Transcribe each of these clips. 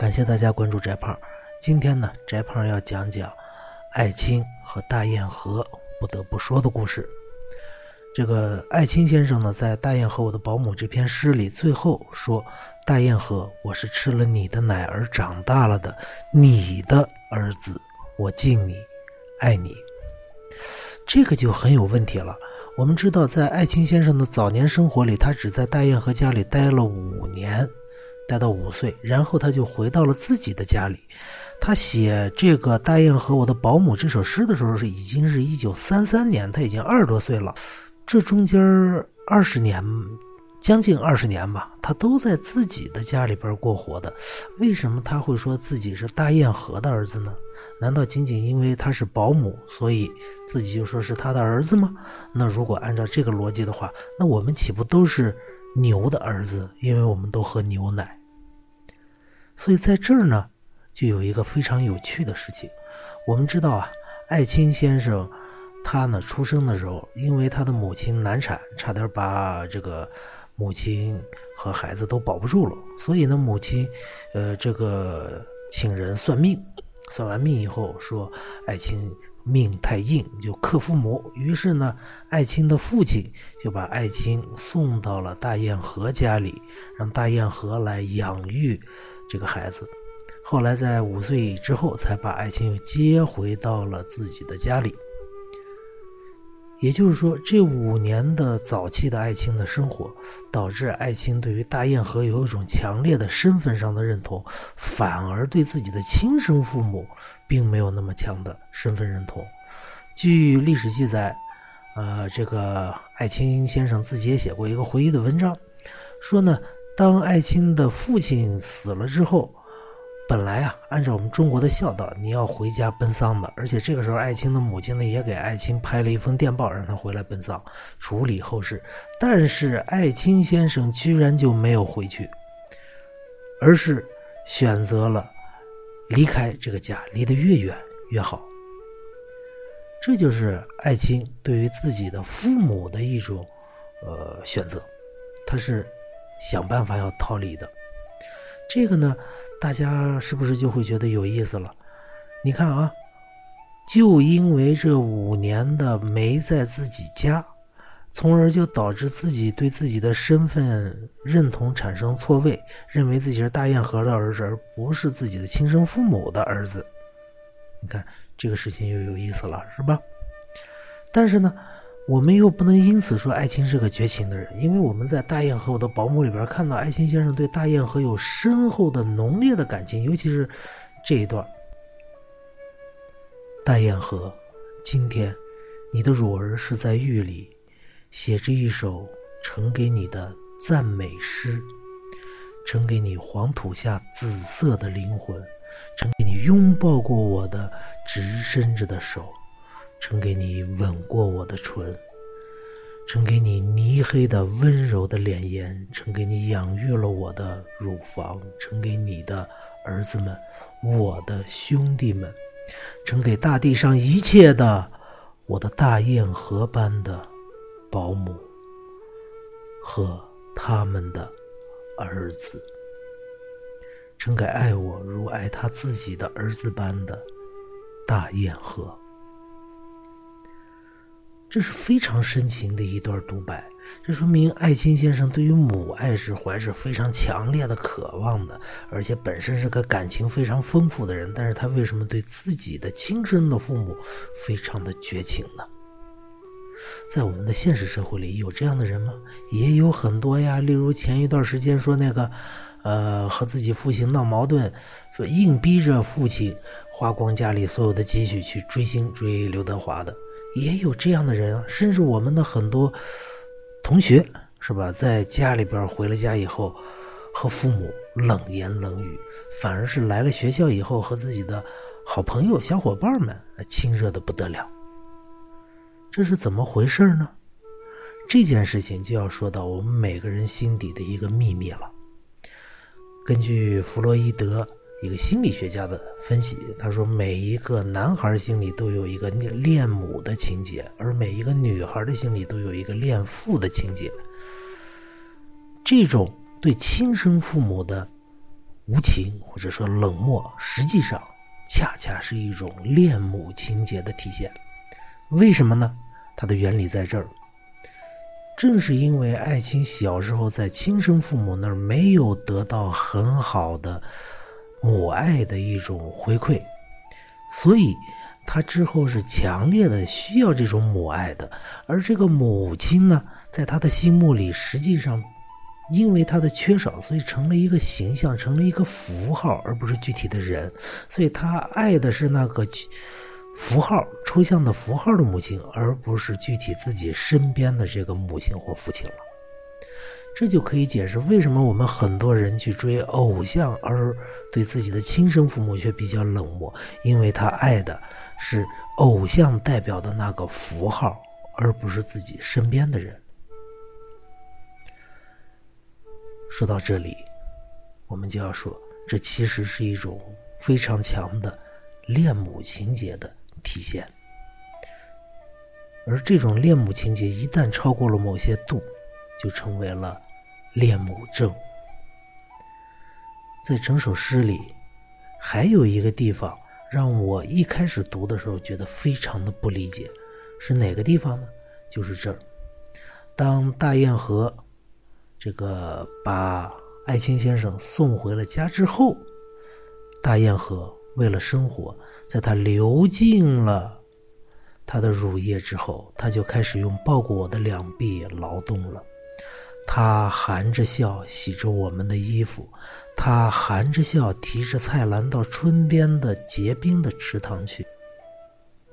感谢大家关注翟胖。今天呢，翟胖要讲讲艾青和大堰河不得不说的故事。这个艾青先生呢，在《大堰河我的保姆》这篇诗里，最后说：“大堰河，我是吃了你的奶而长大了的，你的儿子，我敬你，爱你。”这个就很有问题了。我们知道，在艾青先生的早年生活里，他只在大堰河家里待了五年。待到五岁，然后他就回到了自己的家里。他写这个《大雁和我的保姆》这首诗的时候，是已经是一九三三年，他已经二十多岁了。这中间二十年，将近二十年吧，他都在自己的家里边过活的。为什么他会说自己是大堰河的儿子呢？难道仅仅因为他是保姆，所以自己就说是他的儿子吗？那如果按照这个逻辑的话，那我们岂不都是牛的儿子？因为我们都喝牛奶。所以在这儿呢，就有一个非常有趣的事情。我们知道啊，艾青先生他呢出生的时候，因为他的母亲难产，差点把这个母亲和孩子都保不住了。所以呢，母亲呃这个请人算命，算完命以后说艾青命太硬，就克父母。于是呢，艾青的父亲就把艾青送到了大堰河家里，让大堰河来养育。这个孩子，后来在五岁之后，才把爱青又接回到了自己的家里。也就是说，这五年的早期的爱青的生活，导致爱青对于大堰河有一种强烈的身份上的认同，反而对自己的亲生父母并没有那么强的身份认同。据历史记载，呃，这个爱青先生自己也写过一个回忆的文章，说呢。当艾青的父亲死了之后，本来啊，按照我们中国的孝道，你要回家奔丧的。而且这个时候，艾青的母亲呢，也给艾青拍了一封电报，让他回来奔丧，处理后事。但是艾青先生居然就没有回去，而是选择了离开这个家，离得越远越好。这就是艾青对于自己的父母的一种呃选择，他是。想办法要逃离的，这个呢，大家是不是就会觉得有意思了？你看啊，就因为这五年的没在自己家，从而就导致自己对自己的身份认同产生错位，认为自己是大雁河的儿子，而不是自己的亲生父母的儿子。你看这个事情又有意思了，是吧？但是呢。我们又不能因此说艾青是个绝情的人，因为我们在《大雁和我的保姆》里边看到艾青先生对大雁河有深厚的、浓烈的感情，尤其是这一段：“大雁河，今天你的乳儿是在狱里，写着一首呈给你的赞美诗，呈给你黄土下紫色的灵魂，呈给你拥抱过我的直伸着的手。”呈给你吻过我的唇，呈给你泥黑的温柔的脸颜，呈给你养育了我的乳房，呈给你的儿子们，我的兄弟们，呈给大地上一切的我的大雁河般的保姆和他们的儿子，呈给爱我如爱他自己的儿子般的大雁河。这是非常深情的一段独白，这说明艾青先生对于母爱是怀着非常强烈的渴望的，而且本身是个感情非常丰富的人。但是他为什么对自己的亲生的父母非常的绝情呢？在我们的现实社会里，有这样的人吗？也有很多呀。例如前一段时间说那个，呃，和自己父亲闹矛盾，说硬逼着父亲花光家里所有的积蓄去追星追刘德华的。也有这样的人，甚至我们的很多同学，是吧？在家里边回了家以后，和父母冷言冷语，反而是来了学校以后，和自己的好朋友、小伙伴们亲热的不得了。这是怎么回事呢？这件事情就要说到我们每个人心底的一个秘密了。根据弗洛伊德。一个心理学家的分析，他说，每一个男孩心里都有一个恋母的情节，而每一个女孩的心里都有一个恋父的情节。这种对亲生父母的无情或者说冷漠，实际上恰恰是一种恋母情节的体现。为什么呢？它的原理在这儿。正是因为艾青小时候在亲生父母那儿没有得到很好的母爱的一种回馈，所以他之后是强烈的需要这种母爱的。而这个母亲呢，在他的心目里，实际上因为他的缺少，所以成了一个形象，成了一个符号，而不是具体的人。所以他爱的是那个。符号抽象的符号的母亲，而不是具体自己身边的这个母亲或父亲了。这就可以解释为什么我们很多人去追偶像，而对自己的亲生父母却比较冷漠，因为他爱的是偶像代表的那个符号，而不是自己身边的人。说到这里，我们就要说，这其实是一种非常强的恋母情节的。体现，而这种恋母情节一旦超过了某些度，就成为了恋母症。在整首诗里，还有一个地方让我一开始读的时候觉得非常的不理解，是哪个地方呢？就是这儿，当大堰河这个把爱卿先生送回了家之后，大堰河为了生活。在他流尽了他的乳液之后，他就开始用抱过我的两臂劳动了。他含着笑洗着我们的衣服，他含着笑提着菜篮到村边的结冰的池塘去。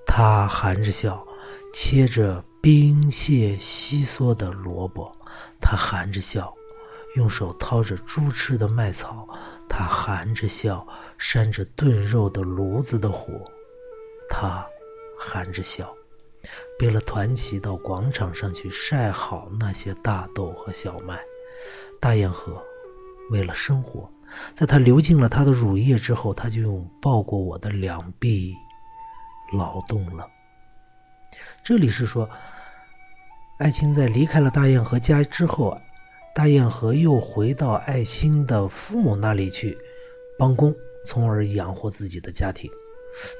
他含着笑切着冰屑稀缩的萝卜，他含着笑用手掏着猪吃的麦草，他含着笑。扇着炖肉的炉子的火，他含着笑，背了团旗到广场上去晒好那些大豆和小麦。大堰河为了生活，在他流尽了他的乳液之后，他就用抱过我的两臂劳动了。这里是说，艾青在离开了大堰河家之后，大堰河又回到艾青的父母那里去帮工。从而养活自己的家庭，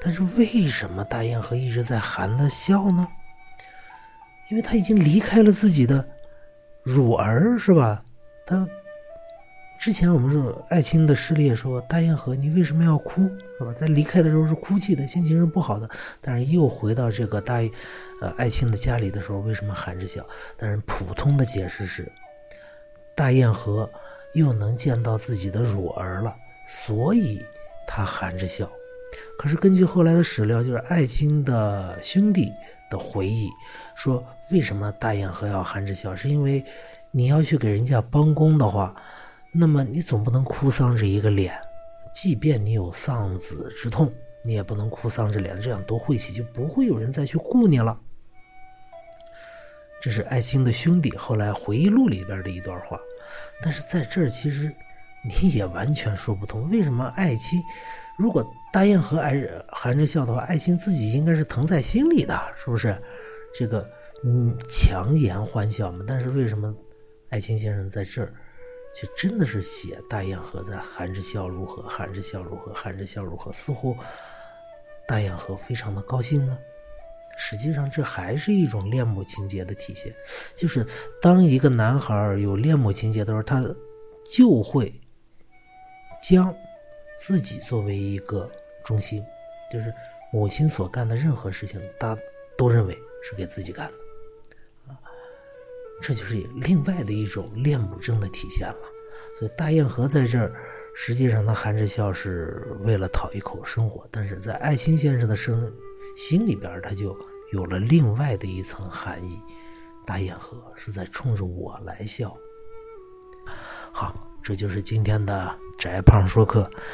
但是为什么大堰河一直在含着笑呢？因为他已经离开了自己的乳儿，是吧？他之前我们说爱卿的诗里也说，大堰河你为什么要哭，是吧？在离开的时候是哭泣的，心情是不好的。但是又回到这个大呃爱卿的家里的时候，为什么含着笑？但是普通的解释是，大堰河又能见到自己的乳儿了，所以。他含着笑，可是根据后来的史料，就是爱卿的兄弟的回忆说，为什么大堰河要含着笑？是因为你要去给人家帮工的话，那么你总不能哭丧着一个脸，即便你有丧子之痛，你也不能哭丧着脸，这样多晦气，就不会有人再去雇你了。这是爱卿的兄弟后来回忆录里边的一段话，但是在这儿其实。你也完全说不通，为什么爱卿，如果大堰河爱含着笑的话，爱卿自己应该是疼在心里的，是不是？这个嗯，强颜欢笑嘛。但是为什么爱卿先生在这儿，就真的是写大堰河在含着笑如何，含着笑如何，含着笑如何？似乎大堰河非常的高兴呢。实际上，这还是一种恋母情节的体现，就是当一个男孩有恋母情节的时候，他就会。将自己作为一个中心，就是母亲所干的任何事情，他都认为是给自己干的，啊，这就是另外的一种恋母症的体现了。所以大堰河在这儿，实际上他含着笑是为了讨一口生活，但是在爱卿先生的生心里边，他就有了另外的一层含义。大堰河是在冲着我来笑。好，这就是今天的。翟胖说课，